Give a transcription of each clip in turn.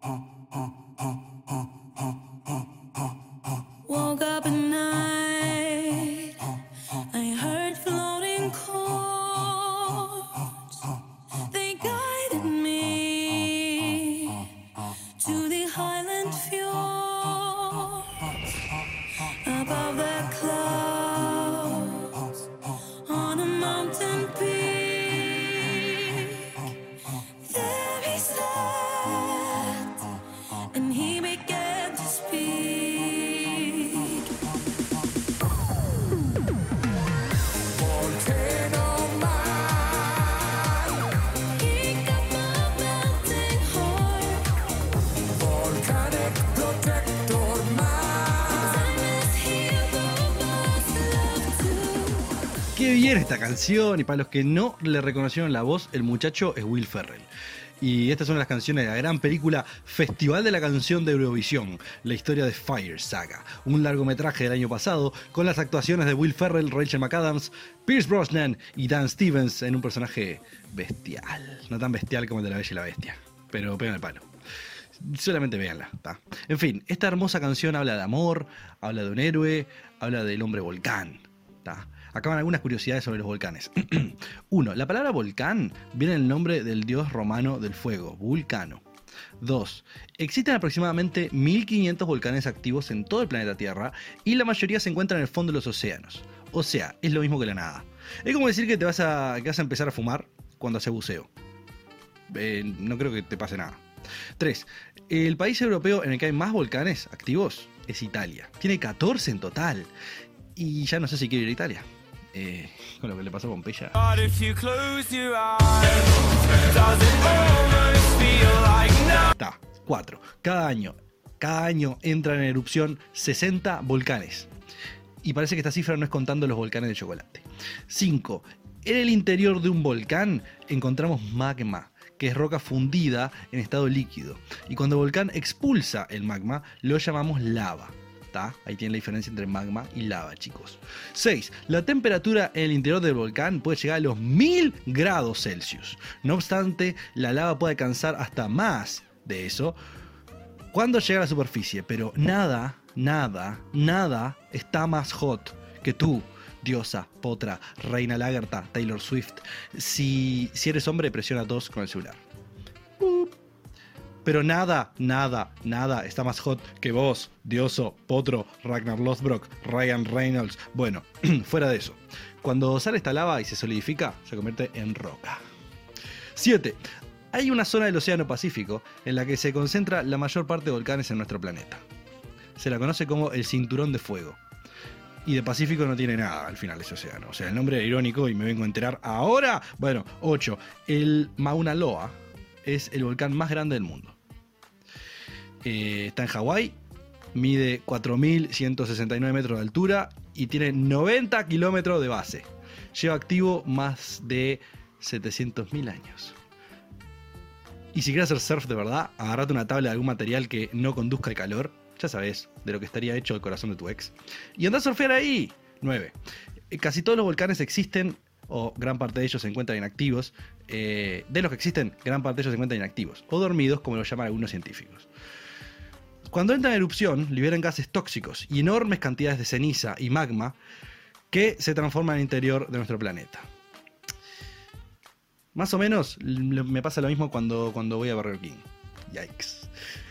哼哼哼。Esta canción. Y para los que no le reconocieron la voz, el muchacho es Will Ferrell. Y estas son las canciones de la gran película Festival de la Canción de Eurovisión, la historia de Fire Saga, un largometraje del año pasado con las actuaciones de Will Ferrell, Rachel McAdams, Pierce Brosnan y Dan Stevens en un personaje bestial. No tan bestial como el de la Bella y la Bestia, pero pegan el palo. Solamente véanla. ¿tá? En fin, esta hermosa canción habla de amor, habla de un héroe, habla del hombre volcán. ¿tá? Acá van algunas curiosidades sobre los volcanes. Uno, la palabra volcán viene del nombre del dios romano del fuego, Vulcano. 2. Existen aproximadamente 1500 volcanes activos en todo el planeta Tierra y la mayoría se encuentran en el fondo de los océanos. O sea, es lo mismo que la nada. Es como decir que te vas a, que vas a empezar a fumar cuando hace buceo. Eh, no creo que te pase nada. 3. El país europeo en el que hay más volcanes activos es Italia. Tiene 14 en total. Y ya no sé si quiero ir a Italia. Eh, con lo que le pasó a Pompeya. Está. 4. Cada año, cada año entran en erupción 60 volcanes. Y parece que esta cifra no es contando los volcanes de chocolate. 5. En el interior de un volcán encontramos magma, que es roca fundida en estado líquido. Y cuando el volcán expulsa el magma, lo llamamos lava. Ahí tienen la diferencia entre magma y lava, chicos. 6. La temperatura en el interior del volcán puede llegar a los 1000 grados Celsius. No obstante, la lava puede alcanzar hasta más de eso cuando llega a la superficie, pero nada, nada, nada está más hot que tú, diosa, potra, reina lagerta, Taylor Swift. Si, si eres hombre, presiona 2 con el celular. Pero nada, nada, nada está más hot que vos, dioso, potro, Ragnar Lothbrok, Ryan Reynolds. Bueno, fuera de eso. Cuando sale esta lava y se solidifica, se convierte en roca. 7. Hay una zona del Océano Pacífico en la que se concentra la mayor parte de volcanes en nuestro planeta. Se la conoce como el Cinturón de Fuego. Y de Pacífico no tiene nada al final ese océano. O sea, el nombre era irónico y me vengo a enterar ahora. Bueno, 8. El Mauna Loa es el volcán más grande del mundo. Eh, está en Hawái, mide 4.169 metros de altura y tiene 90 kilómetros de base. Lleva activo más de 700.000 años. Y si quieres hacer surf de verdad, agarrate una tabla de algún material que no conduzca el calor, ya sabes, de lo que estaría hecho el corazón de tu ex. Y anda a surfear ahí. 9. Casi todos los volcanes existen, o gran parte de ellos se encuentran inactivos. eh, de los que existen, gran parte de ellos se encuentran inactivos, o dormidos, como lo llaman algunos científicos. Cuando entran en erupción, liberan gases tóxicos y enormes cantidades de ceniza y magma que se transforman en el interior de nuestro planeta. Más o menos me pasa lo mismo cuando, cuando voy a Burger King. Yikes.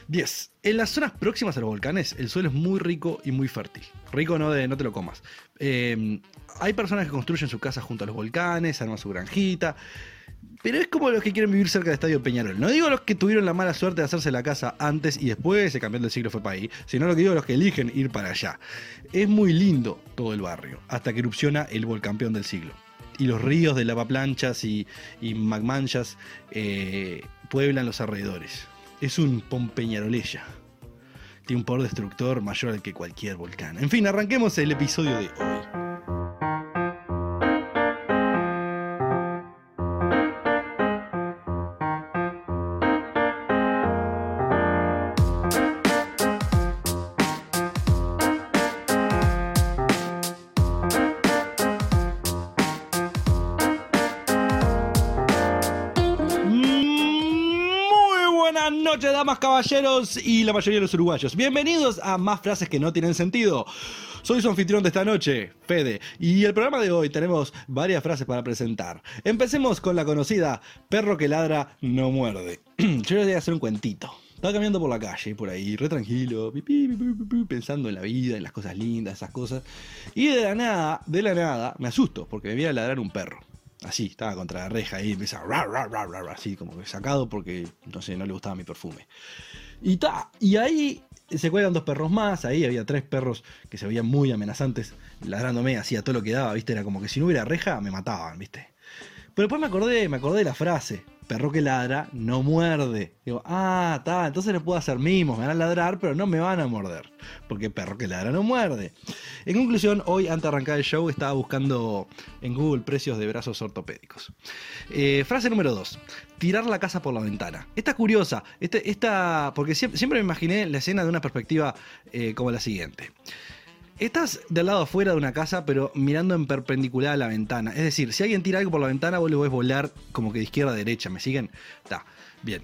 10. En las zonas próximas a los volcanes, el suelo es muy rico y muy fértil. Rico no de no te lo comas. Eh, hay personas que construyen sus casas junto a los volcanes, arman su granjita. Pero es como los que quieren vivir cerca del estadio Peñarol. No digo los que tuvieron la mala suerte de hacerse la casa antes y después se cambió del siglo fue para ahí, sino lo que digo los que eligen ir para allá. Es muy lindo todo el barrio, hasta que erupciona el volcampeón del siglo. Y los ríos de lavaplanchas y, y magmanchas eh, pueblan los alrededores. Es un Pompeñaroleya. Tiene un poder destructor mayor al que cualquier volcán. En fin, arranquemos el episodio de hoy. Damas, caballeros y la mayoría de los uruguayos. Bienvenidos a más frases que no tienen sentido. Soy su anfitrión de esta noche, Fede, y el programa de hoy tenemos varias frases para presentar. Empecemos con la conocida perro que ladra no muerde. Yo les voy a hacer un cuentito. Estaba caminando por la calle, por ahí, re tranquilo, pensando en la vida, en las cosas lindas, esas cosas. Y de la nada, de la nada, me asusto, porque me viene a ladrar un perro. Así, estaba contra la reja y empieza ra, ra, ra, ra, así como que sacado porque, no no le gustaba mi perfume. Y ta, y ahí se cuelgan dos perros más, ahí había tres perros que se veían muy amenazantes, ladrándome, hacía todo lo que daba, viste, era como que si no hubiera reja me mataban, viste. Pero después me acordé, me acordé de la frase, perro que ladra no muerde. Digo, ah, está, entonces le puedo hacer mimos, me van a ladrar, pero no me van a morder, porque perro que ladra no muerde. En conclusión, hoy antes de arrancar el show estaba buscando en Google precios de brazos ortopédicos. Eh, frase número 2. Tirar la casa por la ventana. Esta es curiosa, este- esta, porque siempre, siempre me imaginé la escena de una perspectiva eh, como la siguiente. Estás del lado afuera de una casa, pero mirando en perpendicular a la ventana. Es decir, si alguien tira algo por la ventana, vos lo ves volar como que de izquierda a derecha. ¿Me siguen? Está, bien.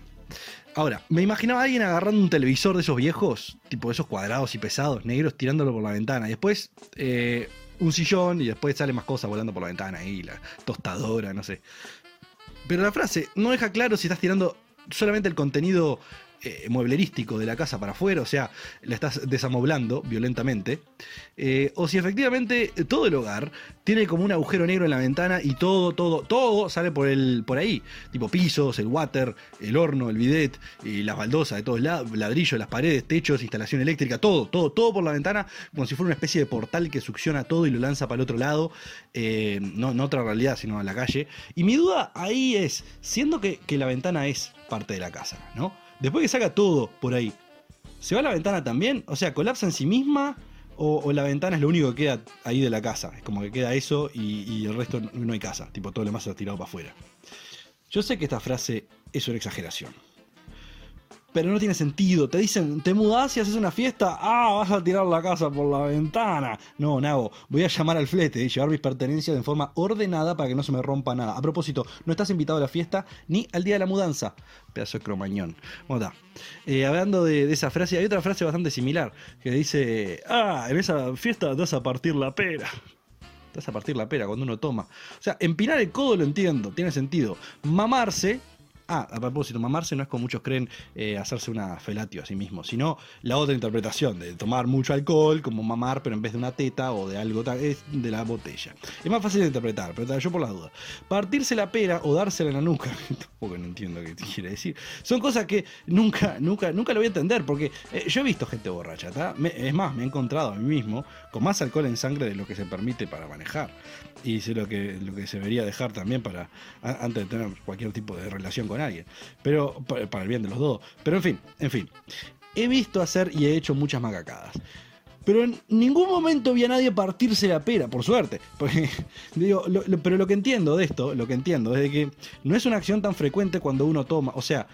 Ahora, me imaginaba a alguien agarrando un televisor de esos viejos, tipo esos cuadrados y pesados, negros, tirándolo por la ventana. Y después eh, un sillón y después sale más cosas volando por la ventana ahí, la tostadora, no sé. Pero la frase no deja claro si estás tirando solamente el contenido eh, mueblerístico de la casa para afuera, o sea, la estás desamoblando violentamente, eh, o si efectivamente todo el hogar tiene como un agujero negro en la ventana y todo, todo, todo sale por, el, por ahí, tipo pisos, el water, el horno, el bidet, y las baldosas de todos lados, ladrillos, las paredes, techos, instalación eléctrica, todo, todo, todo por la ventana, como si fuera una especie de portal que succiona todo y lo lanza para el otro lado, eh, no, no otra realidad, sino a la calle. Y mi duda ahí es, siendo que, que la ventana es parte de la casa, ¿no? Después que saca todo por ahí, ¿se va la ventana también? O sea, ¿colapsa en sí misma? O, la ventana es lo único que queda ahí de la casa? Es como que queda eso y, y el resto no, hay casa, tipo todo lo demás ha tirado para afuera. Yo sé que esta frase es una exageración. Pero no tiene sentido. Te dicen, te mudás y haces una fiesta. Ah, vas a tirar la casa por la ventana. No, Nago, voy a llamar al flete y llevar mis pertenencias de forma ordenada para que no se me rompa nada. A propósito, no estás invitado a la fiesta ni al día de la mudanza. Pedazo de cromañón. Bueno, está. Eh, hablando de, de esa frase, hay otra frase bastante similar que dice: Ah, en esa fiesta vas a partir la pera. Te vas a partir la pera cuando uno toma. O sea, empinar el codo lo entiendo, tiene sentido. Mamarse. Ah, a propósito, mamarse no es como muchos creen eh, hacerse una felatio a sí mismo, sino la otra interpretación de tomar mucho alcohol, como mamar, pero en vez de una teta o de algo es de la botella. Es más fácil de interpretar, pero yo por las dudas. Partirse la pera o dársela en la nuca, tampoco no entiendo qué quiere decir. Son cosas que nunca, nunca, nunca lo voy a entender, porque eh, yo he visto gente borracha, ¿tá? Me- es más, me he encontrado a mí mismo con más alcohol en sangre de lo que se permite para manejar. Y sé lo que, lo que se debería dejar también para a- antes de tener cualquier tipo de relación con alguien. Pero pa- para el bien de los dos. Pero en fin, en fin. He visto hacer y he hecho muchas macacadas. Pero en ningún momento vi a nadie partirse la pera, por suerte. Porque, digo, pero lo que entiendo de esto, lo que entiendo es de que no es una acción tan frecuente cuando uno toma. O sea,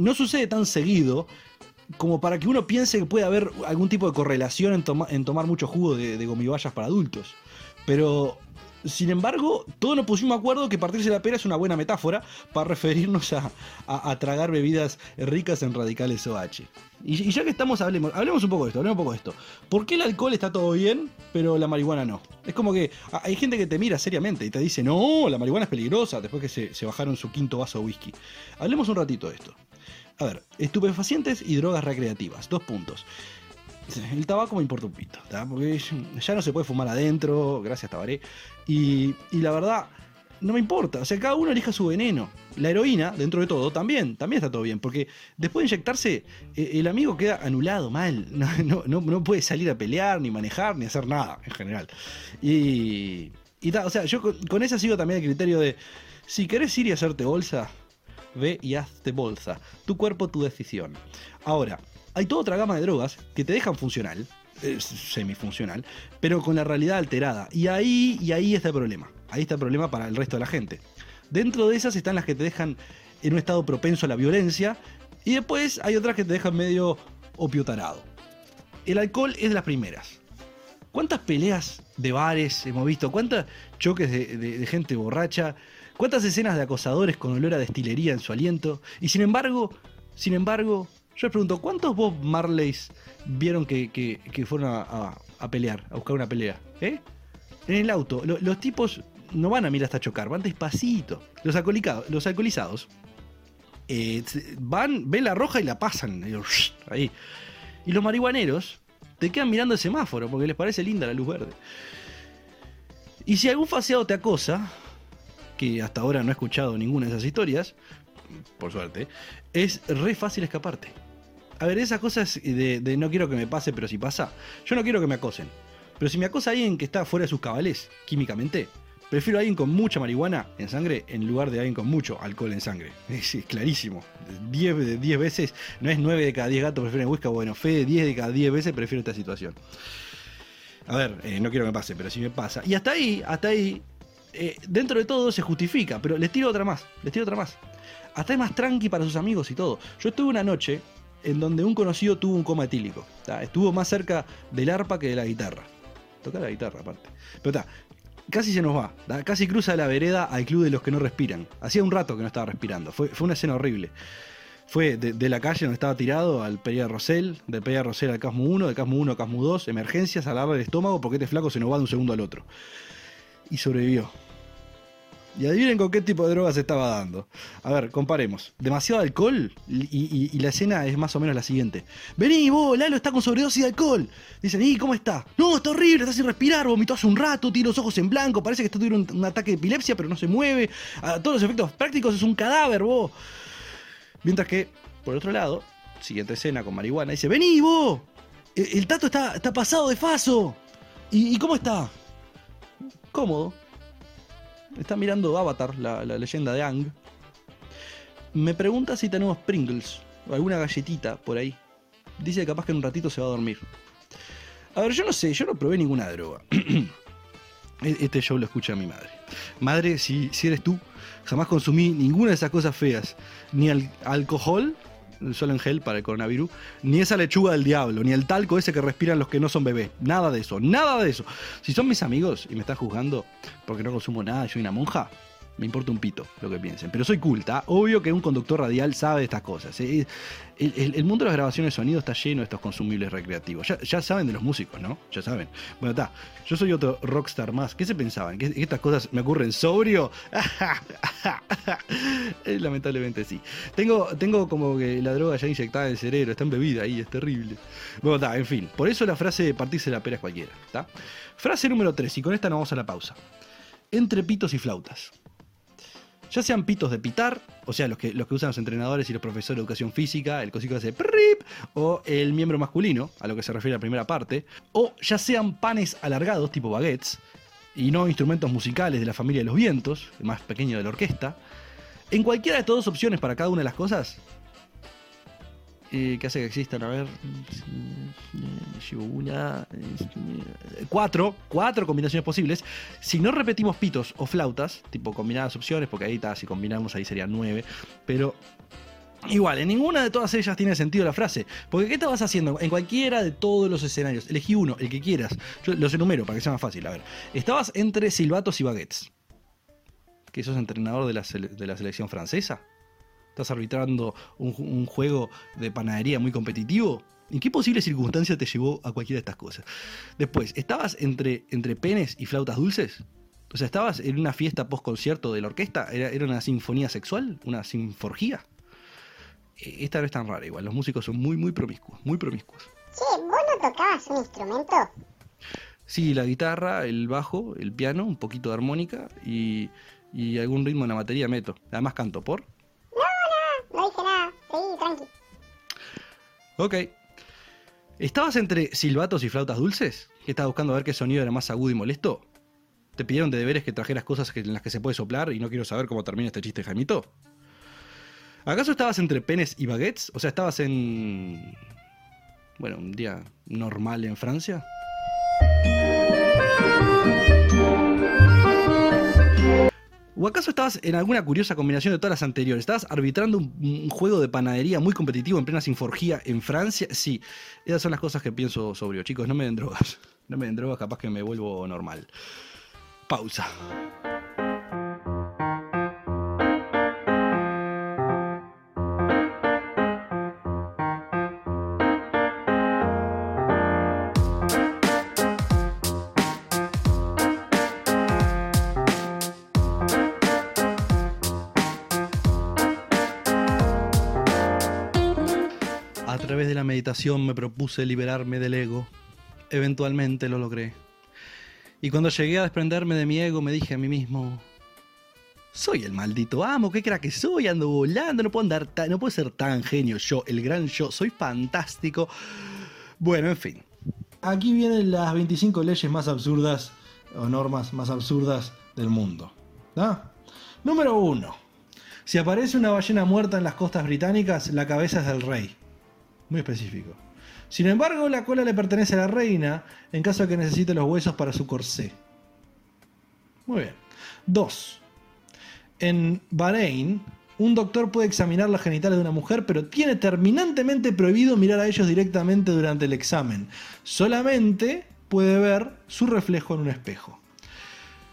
no sucede tan seguido como para que uno piense que puede haber algún tipo de correlación en, en tomar mucho jugo de, de gomibayas para adultos. Pero, sin embargo, todos nos pusimos de acuerdo que partirse la pera es una buena metáfora para referirnos a, a- tragar bebidas ricas en radicales OH. Y, ya que estamos, hablemos, hablemos un poco de esto, hablemos un poco de esto. ¿Por qué el alcohol está todo bien, pero la marihuana no? Es como que hay gente que te mira seriamente y te dice, no, la marihuana es peligrosa, después que se, se bajaron su quinto vaso de whisky. Hablemos un ratito de esto. A ver, estupefacientes y drogas recreativas. Dos puntos. El tabaco me importa un pito, ¿tá? porque ya no se puede fumar adentro, gracias Tabaré. Y, y la verdad, no me importa. O sea, cada uno elija su veneno. La heroína, dentro de todo, también, también está todo bien. Porque después de inyectarse, eh, el amigo queda anulado, mal. No, no, no, puede salir a pelear, ni manejar, ni hacer nada, en general. Y. y o sea, yo con, con esa sigo también el criterio de. Si querés ir y hacerte bolsa, ve y hazte bolsa. Tu cuerpo, tu decisión. Ahora, hay toda otra gama de drogas que te dejan funcional, semifuncional, pero con la realidad alterada. Y ahí, y ahí está el problema. Ahí está el problema para el resto de la gente. Dentro de esas están las que te dejan en un estado propenso a la violencia. Y después hay otras que te dejan medio opiotarado. El alcohol es de las primeras. ¿Cuántas peleas de bares hemos visto? ¿Cuántos choques de, de- de gente borracha? ¿Cuántas escenas de acosadores con olor a destilería en su aliento? Y sin embargo, sin embargo, Yo les pregunto, ¿cuántos Bob Marleys vieron que, que- fueron a, a- pelear, a buscar una pelea? ¿Eh? En el auto. Lo- los tipos no van a mirar hasta chocar, van despacito. Los, alcoholicados, los alcoholizados eh, van, ven la roja y la pasan. Ahí. Y los marihuaneros te quedan mirando el semáforo porque les parece linda la luz verde. Y si algún faseado te acosa, que hasta ahora no he escuchado ninguna de esas historias, por suerte, es re fácil escaparte. A ver, esas cosas de, no quiero que me pase, pero si pasa, yo no quiero que me acosen. Pero si me acosa alguien que está fuera de sus cabales, químicamente, prefiero a alguien con mucha marihuana en sangre en lugar de alguien con mucho alcohol en sangre. Es, clarísimo. 10 de 10 veces, no es 9 de cada 10 gatos prefieren whisky, bueno, fe 10 de cada 10 veces prefiero esta situación. A ver, eh, no quiero que me pase, pero si me pasa. Y hasta ahí, hasta ahí, eh, dentro de todo se justifica, pero les tiro otra más, les tiro otra más. Hasta es más tranqui para sus amigos y todo. Yo estuve una noche en donde un conocido tuvo un coma etílico. Estuvo más cerca del arpa que de la guitarra. Toca la guitarra aparte. Pero está, casi se nos va. Casi cruza la vereda al club de los que no respiran. Hacía un rato que no estaba respirando. Fue, una escena horrible. Fue de, de la calle donde estaba tirado al Pereira Rosell, del Pereira Rosell al Casmo 1, del Casmo 1 al Casmo 2, emergencias, alarma del estómago porque este flaco se nos va de un segundo al otro. Y sobrevivió. Y adivinen con qué tipo de drogas estaba dando. A ver, comparemos. Demasiado alcohol y, la escena es más o menos la siguiente. Vení vos, Lalo está con sobredosis de alcohol. Dicen, ¿y cómo está? No, está horrible, está sin respirar, vomitó hace un rato, tiene los ojos en blanco, parece que está teniendo un, ataque de epilepsia, pero no se mueve. A todos los efectos prácticos es un cadáver, vos. Mientras que, por otro lado, siguiente escena con marihuana, dice, vení vos, el, el tato está, está pasado de faso. ¿Y, y cómo está? Cómodo. Está mirando Avatar, la, la leyenda de Ang. Me pregunta si tenemos Pringles o alguna galletita por ahí. Dice que capaz que en un ratito se va a dormir. A ver, yo no sé, yo no probé ninguna droga. E- Este show lo escucha mi madre. Madre, si, si eres tú, jamás consumí ninguna de esas cosas feas. Ni al- alcohol, solo en gel para el coronavirus, ni esa lechuga del diablo, ni el talco ese que respiran los que no son bebés. Nada de eso, nada de eso. Si son mis amigos y me están juzgando porque no consumo nada, soy una monja, me importa un pito lo que piensen. Pero soy culta. Obvio que un conductor radial sabe de estas cosas. Eh, El, mundo de las grabaciones de sonido está lleno de estos consumibles recreativos. Ya, saben de los músicos, ¿no? Ya saben. Bueno, está. Yo soy otro rockstar más. ¿Qué se pensaban? ¿Que estas cosas me ocurren sobrio? Eh, Lamentablemente sí. Tengo, tengo como que la droga ya inyectada en el cerebro, está embebida ahí, es terrible. Bueno, está, en fin. Por eso la frase de partirse la pera es cualquiera. Frase número 3, y con esta nos vamos a la pausa. Entre pitos y flautas. Ya sean pitos de pitar, o sea, los que, los que usan los entrenadores y los profesores de educación física, el cosito hace prip, o el miembro masculino, a lo que se refiere la primera parte, o ya sean panes alargados, tipo baguettes, y no instrumentos musicales de la familia de los vientos, el más pequeño de la orquesta. En cualquiera de estas dos opciones para cada una de las cosas, eh, que hace que existan, a ver, llevo una, eh, cuatro, cuatro combinaciones posibles. Si no repetimos pitos o flautas, tipo combinadas opciones, porque ahí está, si combinamos ahí serían nueve, pero igual, en ninguna de todas ellas tiene sentido la frase, porque ¿qué estabas haciendo en cualquiera de todos los escenarios? Elegí uno, el que quieras, yo los enumero para que sea más fácil, a ver, estabas entre silbatos y baguettes, que sos entrenador de la, de la selección francesa. ¿Estás arbitrando un, ju- un juego de panadería muy competitivo? ¿En qué posible circunstancia te llevó a cualquiera de estas cosas? Después, ¿estabas entre, entre penes y flautas dulces? O sea, ¿estabas en una fiesta post concierto de la orquesta? ¿Era, era una sinfonía sexual? ¿Una sinforgía? Eh, Esta no es tan rara igual, los músicos son muy, muy promiscuos, muy promiscuos. Che, ¿vos no tocabas un instrumento? Sí, la guitarra, el bajo, el piano, un poquito de armónica y, y algún ritmo en la batería meto. Además canto, ¿por? Ok. ¿Estabas entre silbatos y flautas dulces? ¿Que estabas buscando a ver qué sonido era más agudo y molesto? ¿Te pidieron de deberes que trajeras cosas en las que se puede soplar y no quiero saber cómo termina este chiste, Jaimito? ¿Acaso estabas entre penes y baguettes? O sea, estabas en... Bueno, un día normal en Francia. ¿O acaso estabas en alguna curiosa combinación de todas las anteriores? ¿Estabas arbitrando un, juego de panadería muy competitivo en plena sinforgía en Francia? Sí, esas son las cosas que pienso sobrio. Chicos, no me den drogas. No me den drogas, capaz que me vuelvo normal. Pausa. Me propuse liberarme del ego. Eventualmente lo logré. Y cuando llegué a desprenderme de mi ego me dije a mí mismo, soy el maldito amo, qué crack que soy, ando volando, no puedo andar no ser tan genio yo, el gran yo, soy fantástico. Bueno, en fin. Aquí vienen las 25 leyes más absurdas o normas más absurdas del mundo. Número 1. Si aparece una ballena muerta en las costas británicas, la cabeza es del rey. Muy específico. Sin embargo, la cola le pertenece a la reina en caso de que necesite los huesos para su corsé. Muy bien. 2. En Bahrein, un doctor puede examinar los genitales de una mujer, pero tiene terminantemente prohibido mirar a ellos directamente durante el examen. Solamente puede ver su reflejo en un espejo.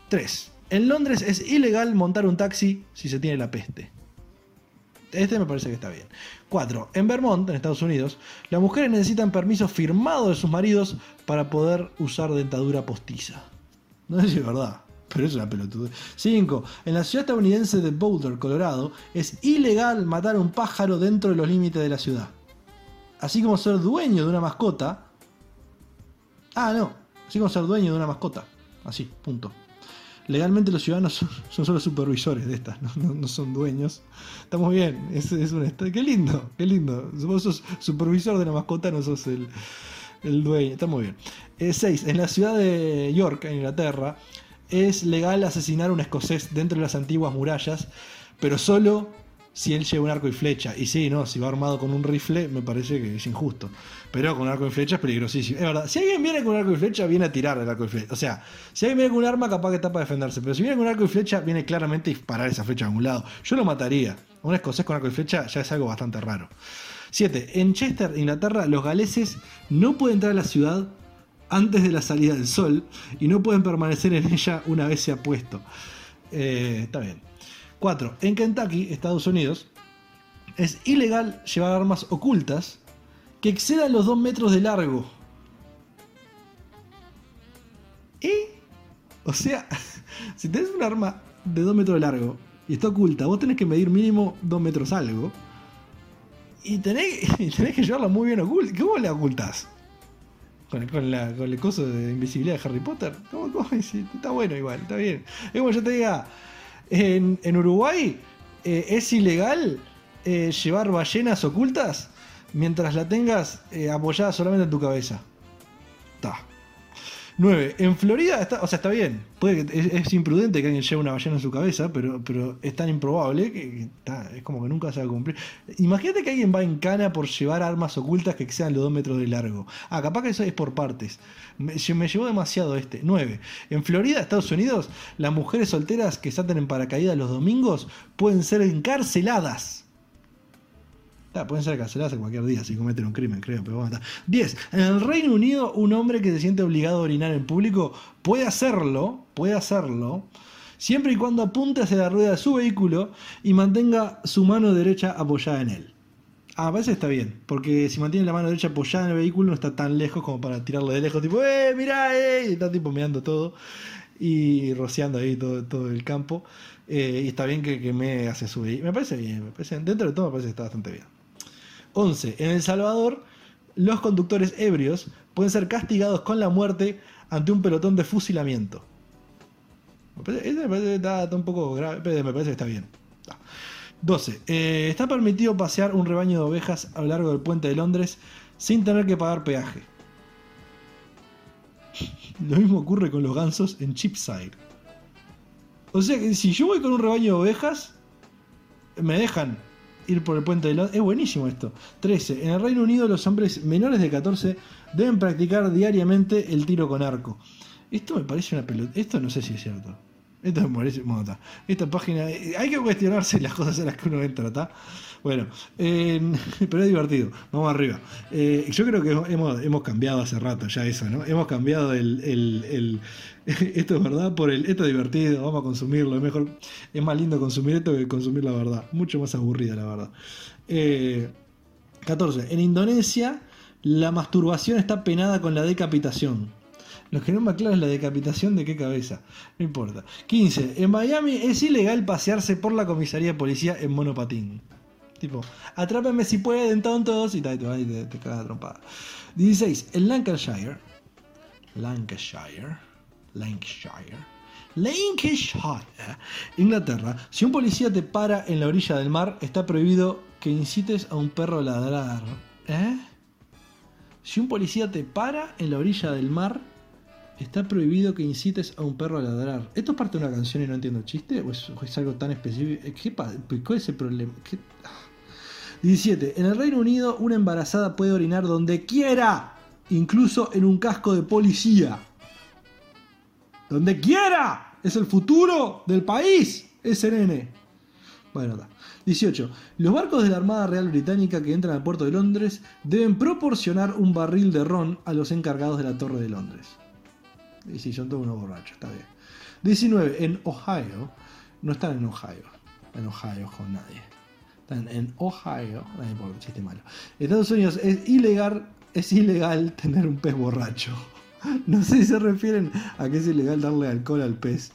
3. En Londres es ilegal montar un taxi si se tiene la peste. Este me parece que está bien. 4. En Vermont, en Estados Unidos, las mujeres necesitan permiso firmado de sus maridos para poder usar dentadura postiza. No sé si es verdad, pero es una pelotuda. 5. En la ciudad estadounidense de Boulder, Colorado, es ilegal matar a un pájaro dentro de los límites de la ciudad. Así como ser dueño de una mascota. Ah, no. Así como ser dueño de una mascota. Así, punto. Legalmente los ciudadanos son, solo supervisores de estas, no, son dueños. Está muy bien, es, es un Qué lindo, qué lindo. Vos sos supervisor de la mascota, no sos el, el dueño. Está muy bien. 6. en la ciudad de York, en Inglaterra, es legal asesinar a un escocés dentro de las antiguas murallas, pero solo si él lleva un arco y flecha. Y sí, no, si va armado con un rifle, me parece que es injusto. Pero con arco y flecha es peligrosísimo. Es verdad, si alguien viene con arco y flecha, viene a tirar el arco y flecha. O sea, si alguien viene con un arma, capaz que está para defenderse. Pero si viene con arco y flecha, viene claramente a disparar esa flecha a un lado. Yo lo mataría. Un escocés con arco y flecha ya es algo bastante raro. 7. En Chester, Inglaterra, los galeses no pueden entrar a la ciudad antes de la salida del sol y no pueden permanecer en ella una vez se ha puesto. Eh, está bien. 4. En Kentucky, Estados Unidos, es ilegal llevar armas ocultas que excedan los 2 metros de largo. ¿Y? O sea, si tenés un arma de 2 metros de largo y está oculta, vos tenés que medir mínimo 2 metros algo. Y tenés, tenés que llevarla muy bien oculta. ¿Cómo la ocultás? Con, la, con el coso de invisibilidad de Harry Potter. ¿Cómo, cómo? Está bueno igual, está bien. Es como yo te diga, en, Uruguay eh, es ilegal eh, llevar ballenas ocultas mientras la tengas eh, apoyada solamente en tu cabeza. 9. En Florida está, o sea, está bien. Puede que, es, es imprudente que alguien lleve una ballena en su cabeza, pero, pero es tan improbable que, está- es como que nunca se va a cumplir. Imagínate que alguien va en cana por llevar armas ocultas que excedan los 2 metros de largo. Ah, capaz que eso es por partes. Me, me llevó demasiado este. 9. En Florida, Estados Unidos, las mujeres solteras que saltan en paracaídas los domingos pueden ser encarceladas. Pueden ser encarceladas en cualquier día si cometen un crimen, creo, pero bueno, está. 10. En el Reino Unido, un hombre que se siente obligado a orinar en público puede hacerlo, puede hacerlo, siempre y cuando apunte hacia la rueda de su vehículo y mantenga su mano derecha apoyada en él. Ah, parece que está bien, porque si mantiene la mano derecha apoyada en el vehículo no está tan lejos como para tirarle de lejos, tipo, ¡eh, mirá, eh! Y está tipo mirando todo y rociando ahí todo, todo el campo. Eh, y está bien que, que me hace su vehículo. Me parece bien, me parece, dentro de todo me parece que está bastante bien. 11. En El Salvador, los conductores ebrios pueden ser castigados con la muerte ante un pelotón de fusilamiento. Me parece, que está, un poco grave, pero me parece que está bien. Ah. 12. Eh, está permitido pasear un rebaño de ovejas a lo largo del puente de Londres sin tener que pagar peaje. Lo mismo ocurre con los gansos en Cheapside. O sea que si yo voy con un rebaño de ovejas, me dejan ir por el puente de Londres. Es buenísimo esto. 13. En el Reino Unido los hombres menores de 14 deben practicar diariamente el tiro con arco. Esto me parece una pelota. Esto no sé si es cierto. Esto me parece. Bueno. Esta página. eh, Hay que cuestionarse las cosas a las que uno entra, ¿está? Bueno, eh, pero es divertido. Vamos arriba. Eh, yo creo que hemos, hemos cambiado hace rato ya eso, ¿no? Hemos cambiado el, Esto es verdad por el. Esto es divertido, vamos a consumirlo. Es mejor. Es más lindo consumir esto que consumir la verdad. Mucho más aburrida, la verdad. Eh, 14. En Indonesia, la masturbación está penada con la decapitación. Lo que no me aclara es la decapitación de qué cabeza. No importa. 15. En Miami es ilegal pasearse por la comisaría de policía en monopatín. Tipo, atrápenme si pueden, tontos, y te, te, te cagas a trompada. 16. En Lancashire, Lancashire, Lancashire, Lancashire, Inglaterra, si un policía te para en la orilla del mar, está prohibido que incites a un perro a ladrar. ¿Eh? Si un policía te para en la orilla del mar, está prohibido que incites a un perro a ladrar. ¿Esto es parte de una canción y no entiendo chiste? ¿O es, algo tan específico? ¿Qué, pa- ¿Cuál es el problema? ¿Qué- 17. En el Reino Unido, una embarazada puede orinar donde quiera, incluso en un casco de policía. Donde quiera. Es el futuro del país. Ese nene. Bueno, está. 18. Los barcos de la Armada Real Británica que entran al puerto de Londres deben proporcionar un barril de ron a los encargados de la Torre de Londres. Y si son todos unos borrachos, está bien. 19. En Ohio. No están en Ohio. En Ohio con nadie. En Ohio. No importa, chiste malo. Estados Unidos es ilegal, es ilegal tener un pez borracho. No sé si se refieren a que es ilegal darle alcohol al pez.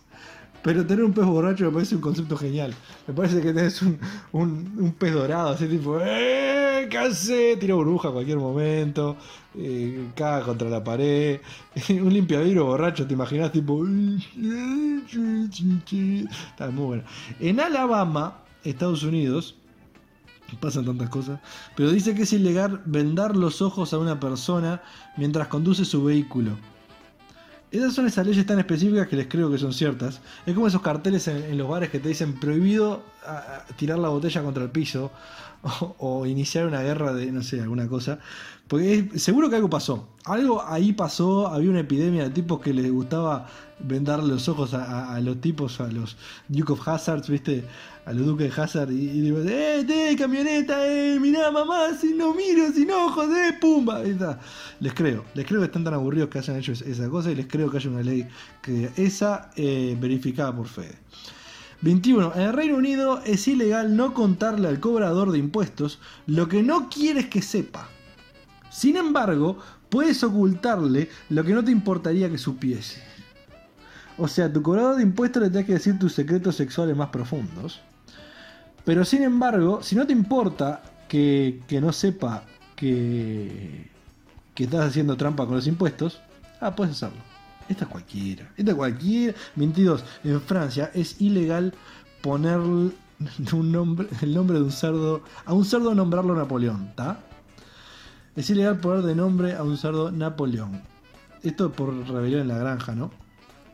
Pero tener un pez borracho me parece un concepto genial. Me parece que tenés un, un, pez dorado, así tipo, ¡eh! ¿Qué hace? Tira burbuja a cualquier momento, eh, caga contra la pared. un limpiavidrio borracho, ¿te imaginas? Tipo, está muy bueno. En Alabama, Estados Unidos, pasan tantas cosas, pero dice que es ilegal vendar los ojos a una persona mientras conduce su vehículo. Esas son esas leyes tan específicas que les creo que son ciertas. Es como esos carteles en, los bares que te dicen prohibido a- a tirar la botella contra el piso o, o iniciar una guerra de, no sé, alguna cosa. Porque es- seguro que algo pasó. Algo ahí pasó, había una epidemia de tipos que les gustaba vendarle los ojos a, los tipos, a los Duke of Hazards, ¿viste? A los Duques de Hazard y, y digo, ¡eh, te, camioneta, eh! Mirá, mamá, si no miro, sin ojos, eh, pumba. Está. Les creo, les creo que están tan aburridos que hayan hecho es- esa cosa y les creo que haya una ley que esa eh, verificada por Fede. 21. En el Reino Unido es ilegal no contarle al cobrador de impuestos lo que no quieres que sepa. Sin embargo, puedes ocultarle lo que no te importaría que supiese. O sea, tu cobrador de impuestos le tenés que decir tus secretos sexuales más profundos. Pero sin embargo, si no te importa que, que no sepa que, que estás haciendo trampa con los impuestos, ah, puedes hacerlo. Esta es cualquiera. Esta es cualquiera. 22. En Francia es ilegal poner un nombre, el nombre de un cerdo. A un cerdo nombrarlo Napoleón, ¿está? Es ilegal poner de nombre a un cerdo Napoleón. Esto por rebelión en la granja, ¿no?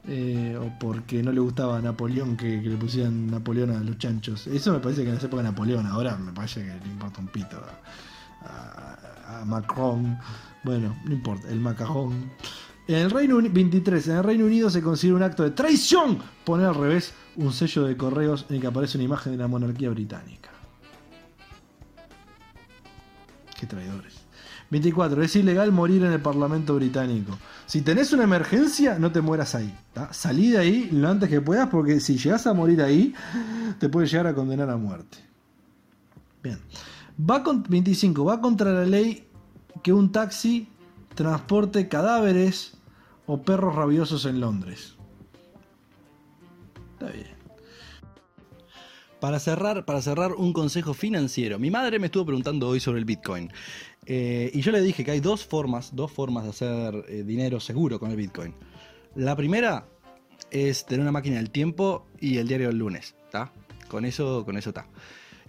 Eh, o porque no le gustaba a Napoleón que, le pusieran Napoleón a los chanchos. Eso me parece que en esa época Napoleón, ahora me parece que le importa un pito a, Macron. Bueno, no importa, el macarrón. En el Reino Unido, 23, en el Reino Unido se considera un acto de traición poner al revés un sello de correos en el que aparece una imagen de la monarquía británica. Qué traidores. 24. Es ilegal morir en el Parlamento británico. Si tenés una emergencia, no te mueras ahí. Salí de ahí lo antes que puedas porque si llegas a morir ahí, te puede llegar a condenar a muerte. Bien. Va con, 25. Va contra la ley que un taxi transporte cadáveres o perros rabiosos en Londres. Está bien. Para cerrar, para cerrar, un consejo financiero. Mi madre me estuvo preguntando hoy sobre el Bitcoin. Eh, y yo le dije que hay dos formas, dos formas de hacer eh, dinero seguro con el Bitcoin. La primera es tener una máquina del tiempo y el diario del lunes. ¿tá? Con eso, con eso está.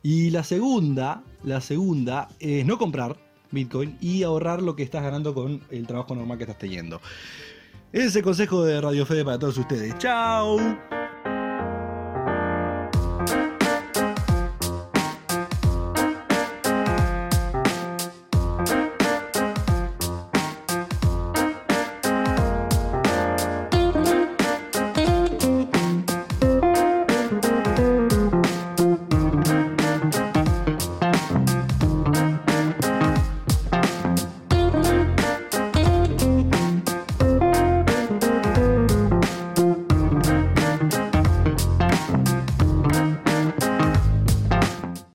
Y la segunda, la segunda es no comprar Bitcoin y ahorrar lo que estás ganando con el trabajo normal que estás teniendo. Ese es el consejo de Radio Fede para todos ustedes. ¡Chao!